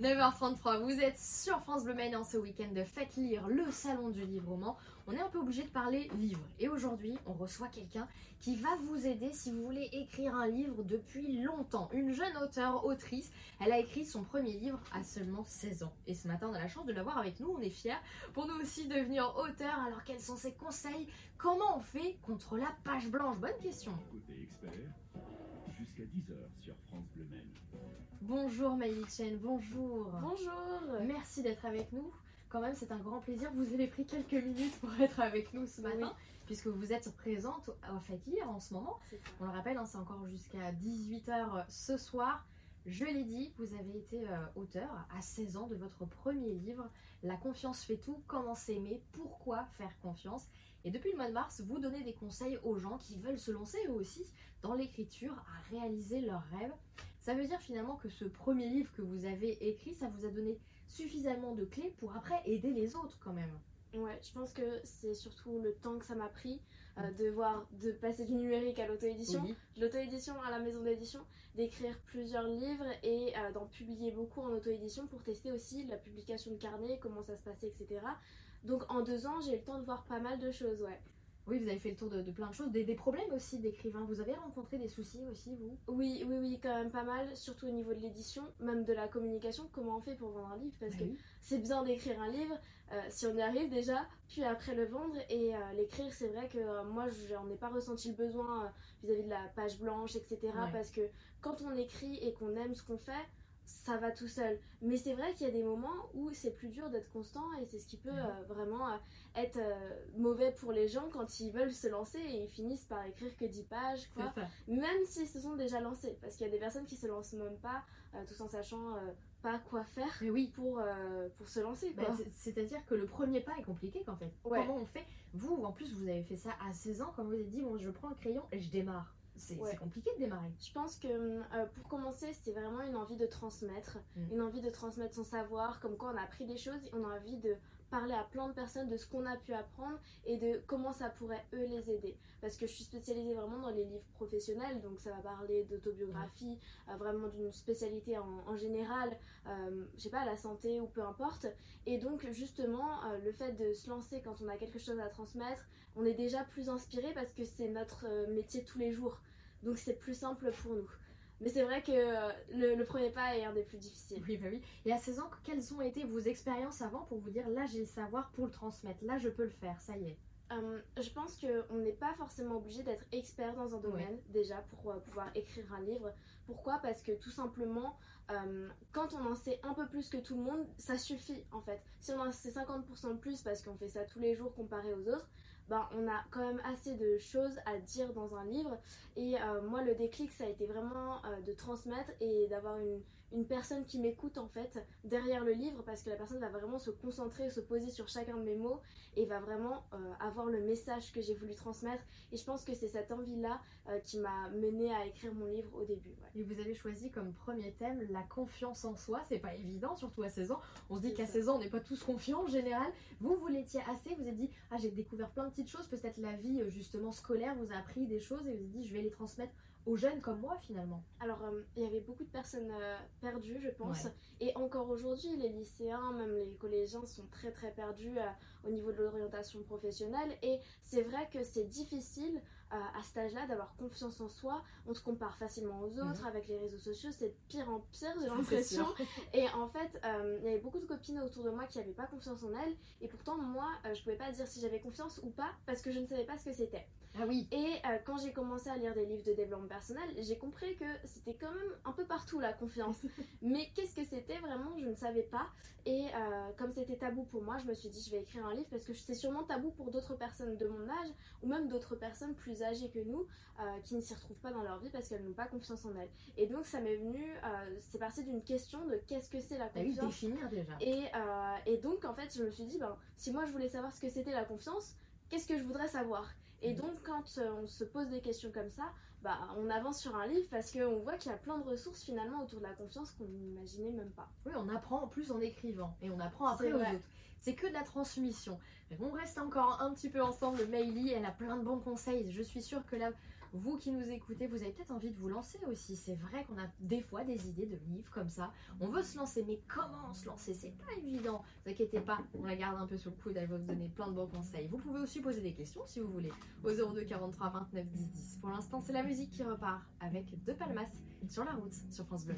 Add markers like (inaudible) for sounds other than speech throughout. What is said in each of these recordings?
9h33, vous êtes sur France Bleu Maine en ce week-end de Faites lire le salon du livre roman. On est un peu obligé de parler livre. Et aujourd'hui, on reçoit quelqu'un qui va vous aider si vous voulez écrire un livre depuis longtemps. Une jeune auteure, autrice. Elle a écrit son premier livre à seulement 16 ans. Et ce matin, on a la chance de l'avoir avec nous. On est fiers pour nous aussi devenir auteur. Alors, quels sont ses conseils? Comment on fait contre la page blanche? Bonne question. Côté expert, jusqu'à 10h sur France Bleu Maine. Bonjour Maïli Chen, bonjour. Bonjour. Merci d'être avec nous. Quand même, c'est un grand plaisir. Vous avez pris quelques minutes pour être avec nous ce matin, puisque vous êtes présente au Faites Lire en ce moment. On le rappelle, hein, c'est encore jusqu'à 18h ce soir. Je l'ai dit, vous avez été euh, auteur à 16 ans de votre premier livre, La confiance fait tout, comment s'aimer, pourquoi faire confiance. Et depuis le mois de mars, vous donnez des conseils aux gens qui veulent se lancer eux aussi dans l'écriture, à réaliser leurs rêves. Ça veut dire finalement que ce premier livre que vous avez écrit, ça vous a donné suffisamment de clés pour après aider les autres quand même. Ouais, je pense que c'est surtout le temps que ça m'a pris euh, de voir, de passer du numérique à l'auto-édition, de l'auto-édition à la maison d'édition, d'écrire plusieurs livres et euh, d'en publier beaucoup en auto-édition pour tester aussi la publication de carnet, comment ça se passait, etc. Donc en deux ans, j'ai eu le temps de voir pas mal de choses, ouais. Oui, vous avez fait le tour de, plein de choses, des, problèmes aussi d'écrivain. Vous avez rencontré des soucis aussi, vous? Oui, oui, oui, quand même pas mal, surtout au niveau de l'édition, même de la communication. Comment on fait pour vendre un livre? Parce bah que c'est bien d'écrire un livre, euh, si on y arrive déjà, puis après le vendre et euh, l'écrire. C'est vrai que euh, moi, j'en ai pas ressenti le besoin vis-à-vis de la page blanche, etc. Parce que quand on écrit et qu'on aime ce qu'on fait, ça va tout seul. Mais c'est vrai qu'il y a des moments où c'est plus dur d'être constant et c'est ce qui peut mhm. vraiment être mauvais pour les gens quand ils veulent se lancer et ils finissent par écrire que 10 pages, quoi. Même s'ils se sont déjà lancés. Parce qu'il y a des personnes qui se lancent même pas, tout en sachant pas quoi faire oui. pour, euh, pour se lancer. Bah, c'est-à-dire que le premier pas est compliqué qu'en fait. Comment on fait? Vous, en plus, vous avez fait ça à 16 ans, quand vous avez dit, bon, je prends un crayon et je démarre. C'est compliqué de démarrer. Je pense que euh, pour commencer, c'est vraiment une envie de transmettre. Mm. Une envie de transmettre son savoir, comme quoi on a appris des choses, on a envie de parler à plein de personnes de ce qu'on a pu apprendre et de comment ça pourrait eux les aider. Parce que je suis spécialisée vraiment dans les livres professionnels, donc ça va parler d'autobiographie, euh, vraiment d'une spécialité en, général, euh, je sais pas, la santé ou peu importe. Et donc justement, euh, le fait de se lancer quand on a quelque chose à transmettre, on est déjà plus inspiré parce que c'est notre métier tous les jours. Donc c'est plus simple pour nous. Mais c'est vrai que euh, le, premier pas est un des plus difficiles. Oui, bah oui. Et à 16 ans, quelles ont été vos expériences avant pour vous dire là j'ai le savoir pour le transmettre, là je peux le faire, ça y est? Euh, je pense qu'on n'est pas forcément obligé d'être expert dans un domaine déjà pour euh, pouvoir écrire un livre. Pourquoi? Parce que tout simplement, quand on en sait un peu plus que tout le monde, ça suffit en fait. Si on en sait 50% de plus parce qu'on fait ça tous les jours comparé aux autres, ben, on a quand même assez de choses à dire dans un livre. Et euh, moi, le déclic, ça a été vraiment euh, de transmettre et d'avoir une, une personne qui m'écoute en fait derrière le livre parce que la personne va vraiment se concentrer, se poser sur chacun de mes mots et va vraiment euh, avoir le message que j'ai voulu transmettre. Et je pense que c'est cette envie-là euh, qui m'a mené à écrire mon livre au début. Et vous avez choisi comme premier thème la confiance en soi. C'est pas évident, surtout à 16 ans. On se dit qu'à 16 ans, on n'est pas tous confiants en général. Vous, vous l'étiez assez. Vous avez dit, ah, j'ai découvert plein de petites choses. Peut-être la vie euh, justement scolaire vous a appris des choses et vous avez dit, je vais les transmettre aux jeunes comme moi finalement Alors, euh, il y avait beaucoup de personnes euh, perdues, je pense. Et encore aujourd'hui, les lycéens, même les collégiens sont très très perdus euh, au niveau de l'orientation professionnelle. Et c'est vrai que c'est difficile à cet âge-là d'avoir confiance en soi. On se compare facilement aux autres. Mhm. Avec les réseaux sociaux, c'est de pire en pire, j'ai l'impression. (laughs) et en fait, il y avait beaucoup de copines autour de moi qui n'avaient pas confiance en elles. Et pourtant, moi, je pouvais pas dire si j'avais confiance ou pas parce que je ne savais pas ce que c'était. Ah oui. Et euh, quand j'ai commencé à lire des livres de développement personnel, j'ai compris que c'était quand même un peu partout la confiance. (laughs) Mais qu'est-ce que c'était vraiment, je ne savais pas. Et euh, comme c'était tabou pour moi, je me suis dit je vais écrire un livre parce que c'est sûrement tabou pour d'autres personnes de mon âge ou même d'autres personnes plus âgées que nous euh, qui ne s'y retrouvent pas dans leur vie parce qu'elles n'ont pas confiance en elles. Et donc ça m'est venu, c'est parti d'une question de qu'est-ce que c'est la confiance. définir déjà. Et, et donc en fait je me suis dit ben, si moi je voulais savoir ce que c'était la confiance, qu'est-ce que je voudrais savoir? Et donc, quand euh, on se pose des questions comme ça, bah, on avance sur un livre parce qu'on voit qu'il y a plein de ressources finalement autour de la confiance qu'on n'imaginait même pas. Oui, on apprend en plus en écrivant et on apprend après aux autres. C'est que de la transmission. on reste encore un petit peu ensemble. Maïli, elle a plein de bons conseils. Je suis sûre que là, vous qui nous écoutez, vous avez peut-être envie de vous lancer aussi. C'est vrai qu'on a des fois des idées de livres comme ça. On veut se lancer, mais comment se lancer? C'est pas évident. Ne vous inquiétez pas, on la garde un peu sur le coude, elle va vous donner plein de bons conseils. Vous pouvez aussi poser des questions si vous voulez au 02 43 29 10 10. Pour l'instant, c'est la musique qui repart avec De Palmas sur la route sur France Bleu.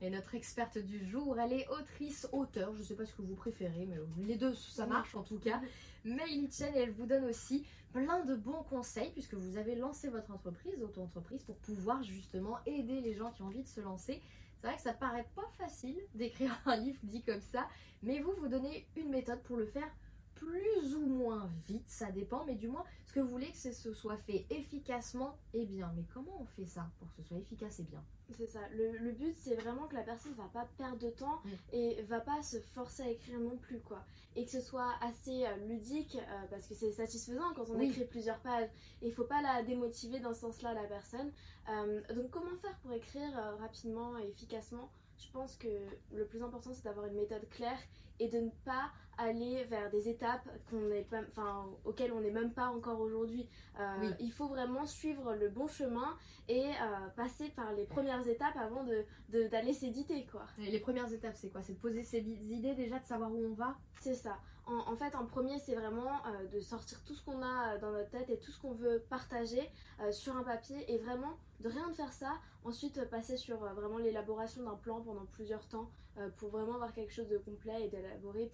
Et notre experte du jour, elle est autrice, auteur, je ne sais pas ce que vous préférez, mais les deux, ça marche en tout cas. Chen, et elle vous donne aussi plein de bons conseils, puisque vous avez lancé votre entreprise, auto-entreprise, pour pouvoir justement aider les gens qui ont envie de se lancer. C'est vrai que ça paraît pas facile d'écrire (laughs) un livre dit comme ça, mais vous, vous donnez une méthode pour le faire plus ou moins vite, ça dépend, mais du moins, ce que vous voulez que ce soit fait efficacement et bien. Mais comment on fait ça pour que ce soit efficace et bien? C'est ça. Le, but, c'est vraiment que la personne va pas perdre de temps mm. et va pas se forcer à écrire non plus, quoi. Et que ce soit assez euh, ludique, euh, parce que c'est satisfaisant quand on écrit plusieurs pages. Et il faut pas la démotiver dans ce sens-là, la personne. Euh, donc, comment faire pour écrire rapidement et efficacement? Je pense que le plus important c'est d'avoir une méthode claire et de ne pas aller vers des étapes qu'on est pas, enfin, auxquelles on n'est même pas encore aujourd'hui. Euh, il faut vraiment suivre le bon chemin et euh, passer par les premières étapes avant d'aller de, d'aller s'éditer. quoi. les premières étapes, c'est quoi? C'est de poser ses idées déjà, de savoir où on va? C'est ça. En, fait, en premier, c'est vraiment euh, de sortir tout ce qu'on a dans notre tête et tout ce qu'on veut partager sur un papier et vraiment de rien de faire ça. Ensuite, passer sur vraiment l'élaboration d'un plan pendant plusieurs temps pour vraiment avoir quelque chose de complet et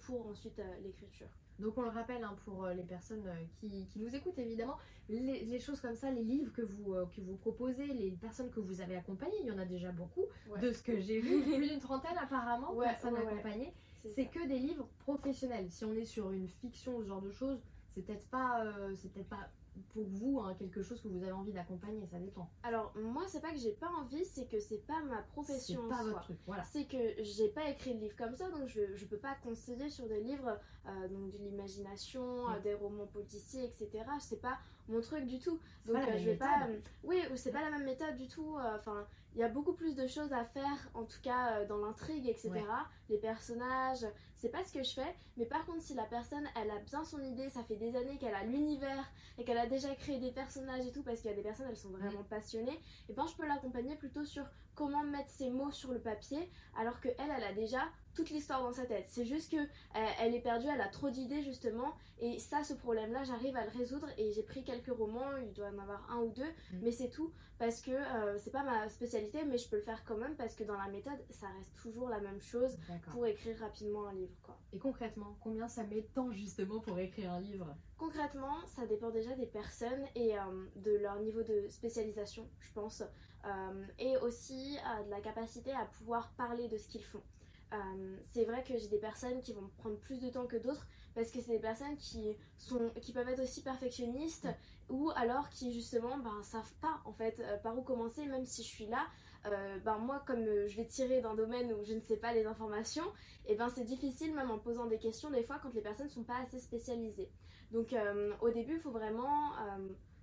pour ensuite l'écriture. Donc on le rappelle hein, pour euh, les personnes euh, qui, nous écoutent évidemment, les, choses comme ça, les livres que vous, euh, que vous proposez, les personnes que vous avez accompagnées, il y en a déjà beaucoup, de ce que j'ai vu, (laughs) plus d'une trentaine apparemment, ouais, personnes accompagnées, c'est que des livres professionnels. Si on est sur une fiction, ce genre de choses, c'est peut-être pas, c'est peut-être pas pour vous hein, quelque chose que vous avez envie d'accompagner Ça dépend. Alors moi c'est pas que j'ai pas envie, c'est que c'est pas ma profession. C'est pas votre truc, voilà. C'est que j'ai pas écrit de livre comme ça, donc je, je peux pas conseiller sur des livres euh, donc de l'imagination, euh, des romans policiers, etc. C'est pas mon truc du tout. Donc euh, je vais pas. oui, c'est pas la même méthode du tout. Enfin, il y a beaucoup plus de choses à faire, en tout cas dans l'intrigue, etc. Les personnages, c'est pas ce que je fais. Mais par contre, si la personne, elle a bien son idée, ça fait des années qu'elle a l'univers et qu'elle a déjà créé des personnages et tout, parce qu'il y a des personnes, elles sont vraiment mm. passionnées, et ben je peux l'accompagner plutôt sur comment mettre ses mots sur le papier, alors que elle, elle a déjà toute l'histoire dans sa tête. C'est juste que euh, elle est perdue, elle a trop d'idées justement, et ça, ce problème-là, j'arrive à le résoudre. Et j'ai pris quelques romans, il doit en avoir un ou deux, mm. mais c'est tout parce que euh, c'est pas ma spécialité, mais je peux le faire quand même parce que dans la méthode, ça reste toujours la même chose pour écrire rapidement un livre, quoi. Et concrètement, combien ça met de temps justement pour écrire un livre? Concrètement, ça dépend déjà des personnes et euh, de leur niveau de spécialisation, je pense, et aussi de la capacité à pouvoir parler de ce qu'ils font. Euh, c'est vrai que j'ai des personnes qui vont prendre plus de temps que d'autres parce que c'est des personnes qui, sont, qui peuvent être aussi perfectionnistes ou alors qui justement ben, savent pas en fait euh, par où commencer même si je suis là. Euh, ben moi comme je vais tirer d'un domaine où je ne sais pas les informations, et eh ben c'est difficile même en posant des questions des fois quand les personnes sont pas assez spécialisées. Donc au début il faut vraiment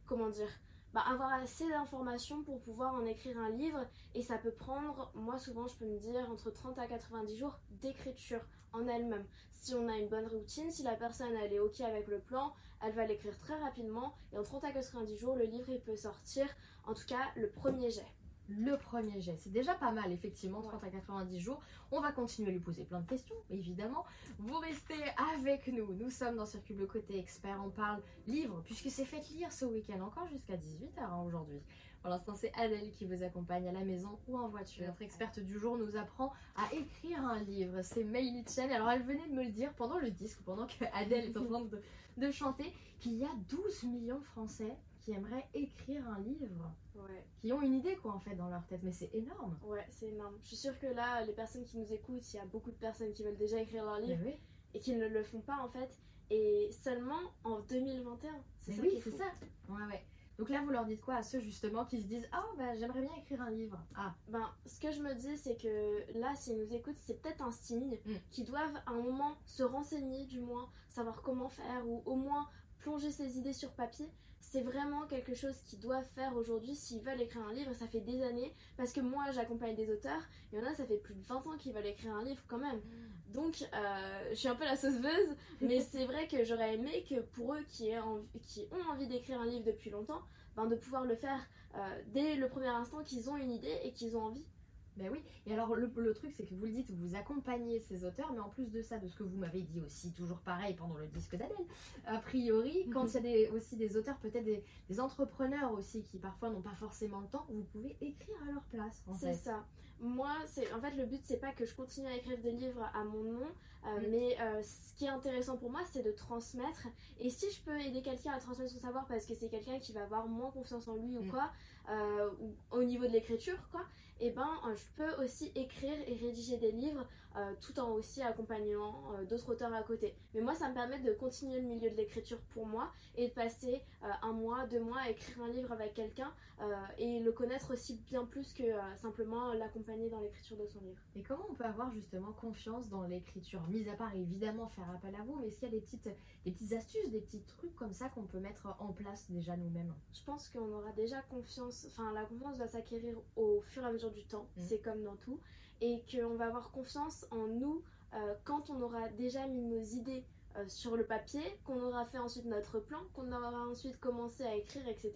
comment dire bah, avoir assez d'informations pour pouvoir en écrire un livre et ça peut prendre, moi souvent je peux me dire entre 30 à 90 jours d'écriture en elle-même. Si on a une bonne routine, si la personne elle est ok avec le plan, elle va l'écrire très rapidement et en 30 à 90 jours le livre il peut sortir, en tout cas le premier jet le premier jet. C'est déjà pas mal, effectivement, 30 à 90 jours. On va continuer à lui poser plein de questions, évidemment. Vous restez avec nous. Nous sommes dans Circuit le Côté Expert. On parle livre, puisque c'est fait lire ce week-end encore jusqu'à 18h hein, aujourd'hui. Pour l'instant, c'est Adèle qui vous accompagne à la maison ou en voiture. Notre experte du jour nous apprend à écrire un livre. C'est Meili Chen. Alors, elle venait de me le dire pendant le disque, pendant que Adèle est en train de, de chanter, qu'il y a 12 millions de Français qui aimeraient écrire un livre. Qui ont une idée, quoi, en fait, dans leur tête. Mais c'est énorme. Ouais, c'est énorme. Je suis sûre que là, les personnes qui nous écoutent, il y a beaucoup de personnes qui veulent déjà écrire leur livre et qui ne le font pas, en fait. Et seulement en 2021. C'est ça oui, c'est ça. Ouais, ouais. Donc là, vous leur dites quoi à ceux justement qui se disent Ah, oh, bah, j'aimerais bien écrire un livre Ah, ben, ce que je me dis, c'est que là, s'ils nous écoutent, c'est peut-être un signe mm. qu'ils doivent à un moment se renseigner, du moins, savoir comment faire, ou au moins plonger ses idées sur papier, c'est vraiment quelque chose qu'ils doivent faire aujourd'hui s'ils veulent écrire un livre. Ça fait des années, parce que moi j'accompagne des auteurs, il y en a, ça fait plus de 20 ans qu'ils veulent écrire un livre quand même. Donc euh, je suis un peu la sauceuse, mais (laughs) c'est vrai que j'aurais aimé que pour eux qui, qui ont envie d'écrire un livre depuis longtemps, ben, de pouvoir le faire euh, dès le premier instant qu'ils ont une idée et qu'ils ont envie. Ben oui, et alors le, truc c'est que vous le dites, vous accompagnez ces auteurs, mais en plus de ça, de ce que vous m'avez dit aussi, toujours pareil pendant le disque d'Adèle, a priori, quand il y a des, aussi des auteurs, peut-être des, entrepreneurs aussi qui parfois n'ont pas forcément le temps, vous pouvez écrire à leur place. C'est ça. Moi, c'est en fait le but c'est pas que je continue à écrire des livres à mon nom, euh, mm. mais euh, ce qui est intéressant pour moi c'est de transmettre. Et si je peux aider quelqu'un à transmettre son savoir parce que c'est quelqu'un qui va avoir moins confiance en lui ou mm. quoi, euh, ou au niveau de l'écriture quoi, et eh ben euh, je peux aussi écrire et rédiger des livres euh, tout en aussi accompagnant d'autres auteurs à côté. Mais moi ça me permet de continuer le milieu de l'écriture pour moi et de passer un mois, deux mois à écrire un livre avec quelqu'un et le connaître aussi bien plus que simplement l'accompagner dans l'écriture de son livre. Et comment on peut avoir justement confiance dans l'écriture Mis à part évidemment faire appel à vous, mais est-ce qu'il y a des petites, des petites astuces, des petits trucs comme ça qu'on peut mettre en place déjà nous-mêmes? Je pense qu'on aura déjà confiance, enfin la confiance va s'acquérir au fur et à mesure du temps, mm. c'est comme dans tout, et qu'on va avoir confiance en nous euh, quand on aura déjà mis nos idées euh, sur le papier, qu'on aura fait ensuite notre plan, qu'on aura ensuite commencé à écrire, etc.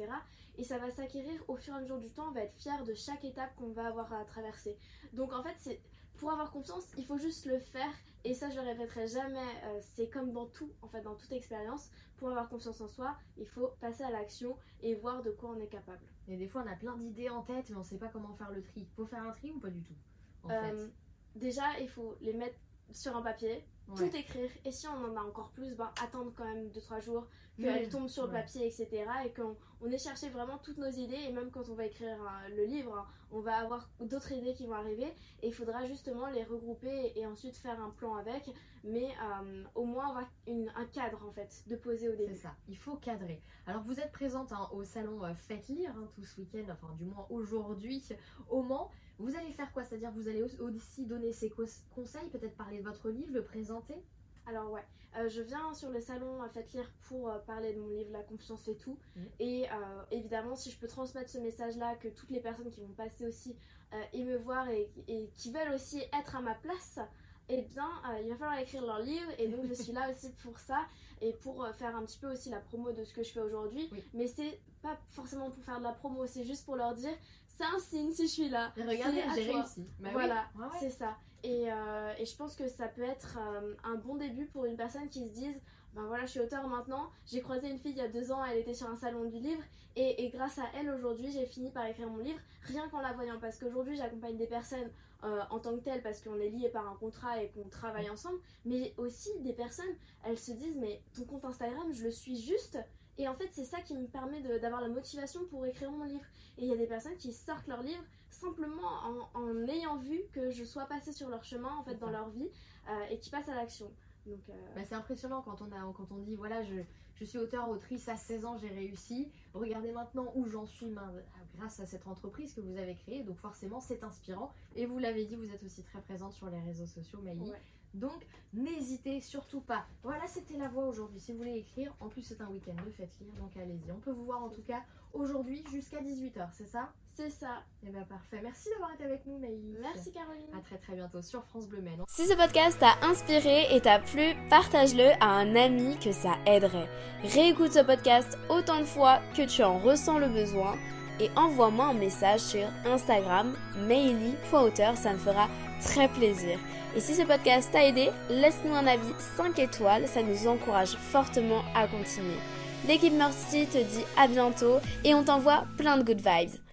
Et ça va s'acquérir au fur et à mesure du temps, on va être fier de chaque étape qu'on va avoir à traverser. Donc en fait, c'est pour avoir confiance, il faut juste le faire. Et ça, je le répéterai jamais. Euh, c'est comme dans tout, en fait, dans toute expérience. Pour avoir confiance en soi, il faut passer à l'action et voir de quoi on est capable. Et des fois, on a plein d'idées en tête, mais on ne sait pas comment faire le tri. Faut faire un tri ou pas du tout en euh, Déjà, il faut les mettre sur un papier, tout écrire. Et si on en a encore plus, ben, attendre quand même 2-3 jours qu'elle tombe sur le papier, etc. Et qu'on on ait cherché vraiment toutes nos idées. Et même quand on va écrire euh, le livre, hein, on va avoir d'autres idées qui vont arriver. Et il faudra justement les regrouper et ensuite faire un plan avec. Mais euh, au moins avoir un cadre en fait de poser au début. C'est ça, il faut cadrer. Alors vous êtes présente hein, au salon euh, Faites Lire hein, tout ce week-end, enfin du moins aujourd'hui au Mans. Vous allez faire quoi? C'est-à-dire vous allez aussi donner ces conseils, peut-être parler de votre livre, le présenter? Alors ouais, euh, je viens sur le salon à Faites Lire pour euh, parler de mon livre La confiance et tout. Mm. Et euh, évidemment, si je peux transmettre ce message-là, que toutes les personnes qui vont passer aussi et me voir et, qui veulent aussi être à ma place, eh bien, il va falloir écrire leur livre. Et donc, je suis là aussi pour ça et pour faire un petit peu aussi la promo de ce que je fais aujourd'hui. Mais c'est pas forcément pour faire de la promo, c'est juste pour leur dire c'est un signe si je suis là. regardez, j'ai réussi. Bah voilà, c'est ça. Euh, et, je pense que ça peut être euh, un bon début pour une personne qui se dise ben voilà, je suis auteur maintenant. J'ai croisé une fille il y a deux ans, elle était sur un salon du livre. Et, grâce à elle, aujourd'hui, j'ai fini par écrire mon livre, rien qu'en la voyant. Parce qu'aujourd'hui, j'accompagne des personnes euh, en tant que telles, parce qu'on est liés par un contrat et qu'on travaille ensemble. Mais aussi des personnes, elles se disent Mais ton compte Instagram, je le suis juste. Et en fait, c'est ça qui me permet d'avoir la motivation pour écrire mon livre. Et il y a des personnes qui sortent leur livre simplement en, ayant vu que je sois passée sur leur chemin, en fait, dans leur vie, euh, et qui passent à l'action. Donc, euh, bah, c'est impressionnant quand on, a, quand on dit voilà, je, je suis auteur, autrice, à 16 ans j'ai réussi. Regardez maintenant où j'en suis grâce à cette entreprise que vous avez créée. Donc forcément c'est inspirant. Et vous l'avez dit, vous êtes aussi très présente sur les réseaux sociaux, Maïli. Donc, n'hésitez surtout pas. Voilà, c'était la voix aujourd'hui. Si vous voulez écrire, en plus c'est un week-end de fête lire, donc allez-y. On peut vous voir en tout cas aujourd'hui jusqu'à 18h, c'est ça? C'est ça. Et eh bien parfait. Merci d'avoir été avec nous, Maïlis. Merci Caroline. À très très bientôt sur France Bleu Maine. Si ce podcast t'a inspiré et t'a plu, partage-le à un ami que ça aiderait. Réécoute ce podcast autant de fois que tu en ressens le besoin et envoie-moi un message sur Instagram, maily.auteur, ça me fera très plaisir. Et si ce podcast t'a aidé, laisse-nous un avis 5 étoiles, ça nous encourage fortement à continuer. L'équipe Mercy te dit à bientôt et on t'envoie plein de good vibes.